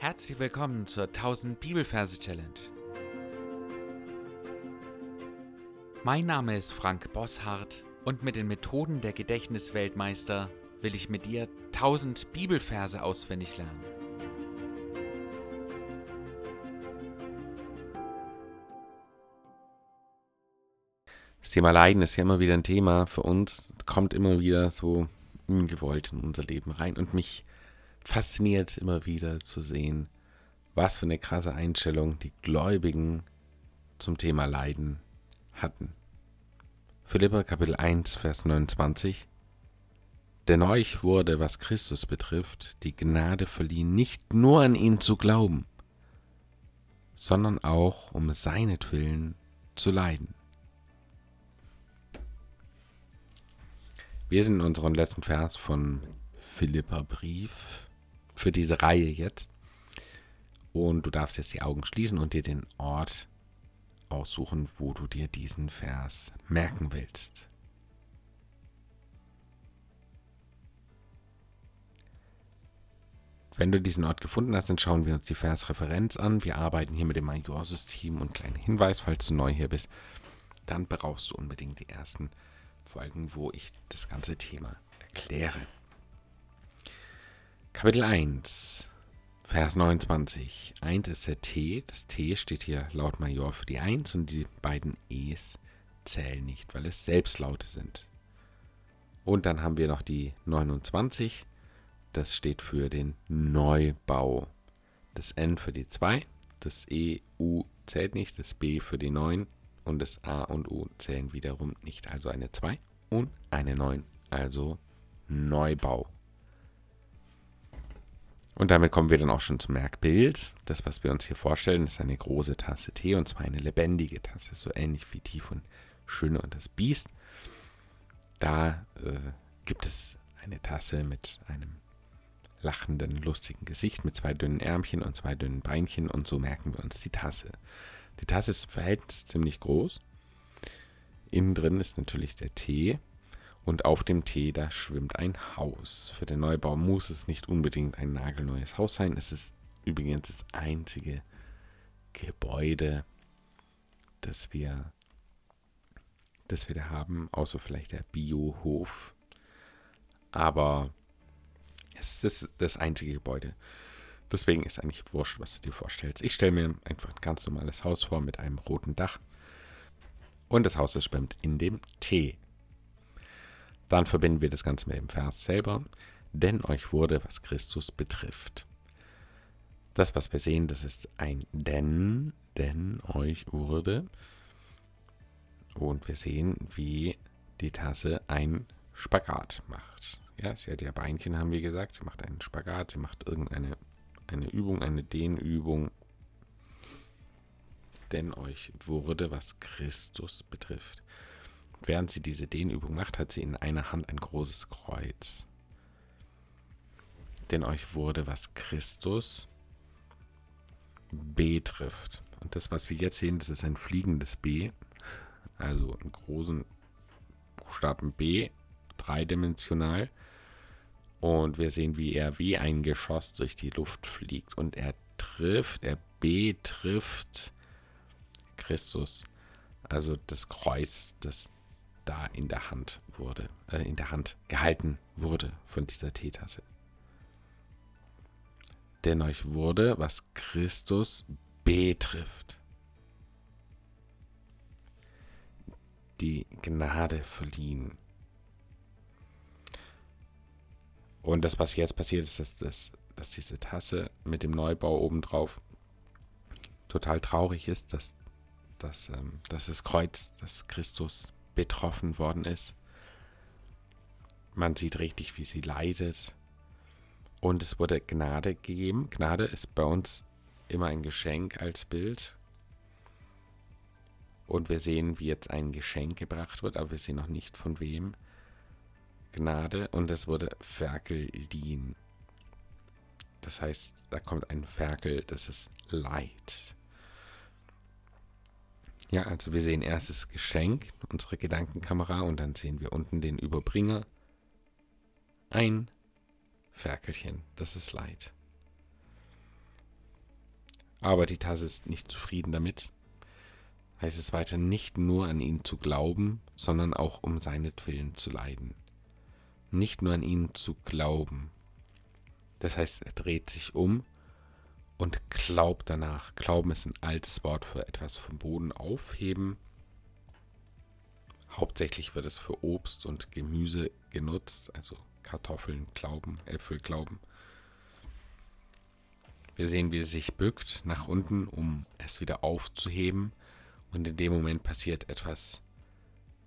Herzlich willkommen zur 1000 Bibelverse Challenge. Mein Name ist Frank Bosshardt und mit den Methoden der Gedächtnisweltmeister will ich mit dir 1000 Bibelverse auswendig lernen. Das Thema Leiden ist ja immer wieder ein Thema für uns, kommt immer wieder so ungewollt in unser Leben rein und mich fasziniert immer wieder zu sehen, was für eine krasse Einstellung die Gläubigen zum Thema Leiden hatten. Philippa Kapitel 1, Vers 29 Denn euch wurde, was Christus betrifft, die Gnade verliehen, nicht nur an ihn zu glauben, sondern auch um seinetwillen zu leiden. Wir sind in unserem letzten Vers von Philippa Brief für diese Reihe jetzt. Und du darfst jetzt die Augen schließen und dir den Ort aussuchen, wo du dir diesen Vers merken willst. Wenn du diesen Ort gefunden hast, dann schauen wir uns die Versreferenz an. Wir arbeiten hier mit dem Major-System und kleiner Hinweis, falls du neu hier bist, dann brauchst du unbedingt die ersten Folgen, wo ich das ganze Thema erkläre. Kapitel 1, Vers 29. 1 ist der T. Das T steht hier laut Major für die 1 und die beiden E's zählen nicht, weil es Selbstlaute sind. Und dann haben wir noch die 29. Das steht für den Neubau. Das N für die 2, das E, U zählt nicht, das B für die 9 und das A und U zählen wiederum nicht. Also eine 2 und eine 9. Also Neubau. Und damit kommen wir dann auch schon zum Merkbild. Das, was wir uns hier vorstellen, ist eine große Tasse Tee und zwar eine lebendige Tasse, so ähnlich wie die von Schöne und das Biest. Da äh, gibt es eine Tasse mit einem lachenden, lustigen Gesicht mit zwei dünnen Ärmchen und zwei dünnen Beinchen und so merken wir uns die Tasse. Die Tasse ist im Verhältnis ziemlich groß. Innen drin ist natürlich der Tee und auf dem Tee, da schwimmt ein Haus. Für den Neubau muss es nicht unbedingt ein nagelneues Haus sein. Es ist übrigens das einzige Gebäude, das wir, das wir da haben, außer vielleicht der Biohof. Aber es ist das einzige Gebäude. Deswegen ist eigentlich wurscht, was du dir vorstellst. Ich stelle mir einfach ein ganz normales Haus vor mit einem roten Dach. Und das Haus, das schwimmt in dem Tee. Dann verbinden wir das Ganze mit dem Vers selber. Denn euch wurde, was Christus betrifft. Das, was wir sehen, das ist ein denn, denn euch wurde. Und wir sehen, wie die Tasse ein Spagat macht. Ja, sie hat ja Beinchen, haben wir gesagt. Sie macht einen Spagat, sie macht irgendeine eine Übung, eine Dehnübung. Denn euch wurde, was Christus betrifft. Während sie diese Dehnübung macht, hat sie in einer Hand ein großes Kreuz. Denn euch wurde, was Christus betrifft. Und das, was wir jetzt sehen, das ist ein fliegendes B. Also einen großen Buchstaben B, dreidimensional. Und wir sehen, wie er wie ein Geschoss durch die Luft fliegt. Und er trifft, er betrifft Christus. Also das Kreuz, das da in der Hand wurde, äh, in der Hand gehalten wurde von dieser Teetasse. Denn euch wurde, was Christus betrifft, die Gnade verliehen. Und das, was jetzt passiert, ist, dass, dass, dass diese Tasse mit dem Neubau obendrauf total traurig ist, dass, dass, ähm, dass das Kreuz, das Christus betroffen worden ist. Man sieht richtig, wie sie leidet. Und es wurde Gnade gegeben. Gnade ist bei uns immer ein Geschenk als Bild. Und wir sehen, wie jetzt ein Geschenk gebracht wird, aber wir sehen noch nicht von wem. Gnade und es wurde Ferkeldien. Das heißt, da kommt ein Ferkel, das ist Leid. Ja, also wir sehen erst das Geschenk, unsere Gedankenkamera, und dann sehen wir unten den Überbringer. Ein Ferkelchen, das ist Leid. Aber die Tasse ist nicht zufrieden damit. Heißt es weiter, nicht nur an ihn zu glauben, sondern auch um seinetwillen zu leiden. Nicht nur an ihn zu glauben. Das heißt, er dreht sich um und glaubt danach. Glauben ist ein altes Wort für etwas vom Boden aufheben. Hauptsächlich wird es für Obst und Gemüse genutzt, also Kartoffeln glauben, Äpfel glauben. Wir sehen, wie es sich bückt nach unten, um es wieder aufzuheben. Und in dem Moment passiert etwas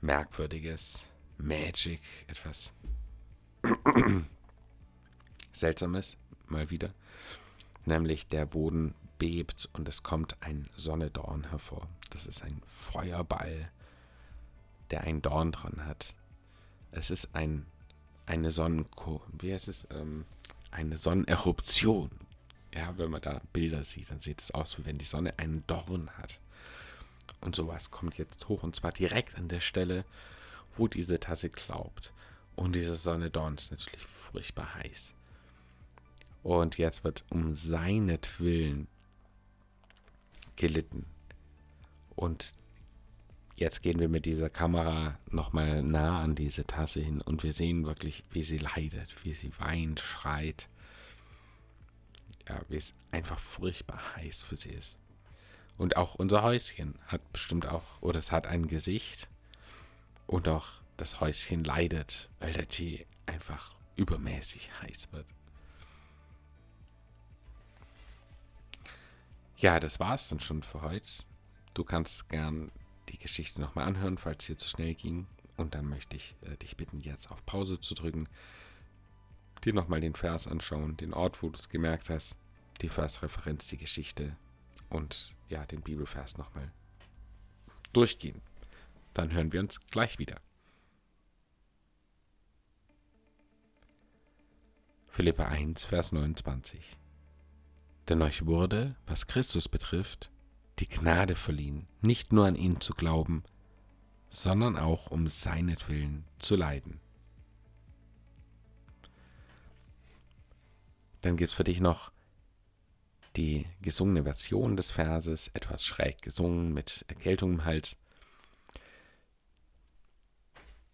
Merkwürdiges, Magic, etwas Seltsames, mal wieder. Nämlich der Boden bebt und es kommt ein Sonnedorn hervor. Das ist ein Feuerball, der ein Dorn dran hat. Es ist ein, eine Sonnenko, wie heißt es? Ähm, eine Sonneneruption. Ja, wenn man da Bilder sieht, dann sieht es aus, wie wenn die Sonne einen Dorn hat. Und sowas kommt jetzt hoch und zwar direkt an der Stelle, wo diese Tasse glaubt. Und diese Sonne Dorn ist natürlich furchtbar heiß. Und jetzt wird um seinetwillen gelitten. Und jetzt gehen wir mit dieser Kamera nochmal nah an diese Tasse hin und wir sehen wirklich, wie sie leidet, wie sie weint, schreit ja, wie es einfach furchtbar heiß für sie ist. Und auch unser Häuschen hat bestimmt auch, oder es hat ein Gesicht. Und auch das Häuschen leidet, weil der Tee einfach übermäßig heiß wird. Ja, das war's dann schon für heute. Du kannst gern die Geschichte nochmal anhören, falls es hier zu schnell ging. Und dann möchte ich äh, dich bitten, jetzt auf Pause zu drücken dir nochmal den Vers anschauen, den Ort, wo du es gemerkt hast, die Versreferenz, die Geschichte und ja, den Bibelvers nochmal durchgehen. Dann hören wir uns gleich wieder. Philippa 1, Vers 29. Denn euch wurde, was Christus betrifft, die Gnade verliehen, nicht nur an ihn zu glauben, sondern auch um seinetwillen zu leiden. Dann gibt es für dich noch die gesungene Version des Verses, etwas schräg gesungen mit Erkältung im Hals.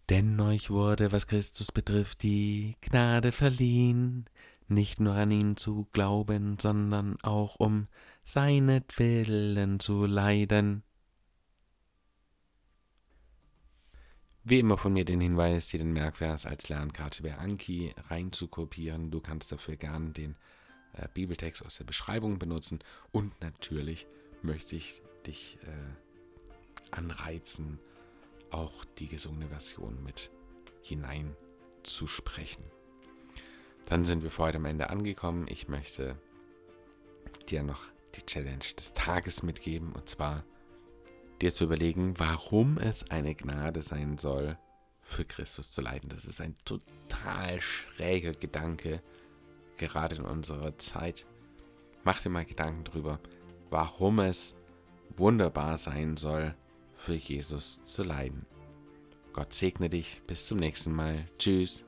Denn euch wurde, was Christus betrifft, die Gnade verliehen, nicht nur an ihn zu glauben, sondern auch um seinetwillen zu leiden. Wie immer von mir den Hinweis, dir den Merkvers als Lernkarte bei Anki reinzukopieren. Du kannst dafür gern den äh, Bibeltext aus der Beschreibung benutzen. Und natürlich möchte ich dich äh, anreizen, auch die gesungene Version mit hineinzusprechen. Dann sind wir für heute am Ende angekommen. Ich möchte dir noch die Challenge des Tages mitgeben. Und zwar dir zu überlegen, warum es eine Gnade sein soll, für Christus zu leiden. Das ist ein total schräger Gedanke, gerade in unserer Zeit. Mach dir mal Gedanken drüber, warum es wunderbar sein soll, für Jesus zu leiden. Gott segne dich. Bis zum nächsten Mal. Tschüss.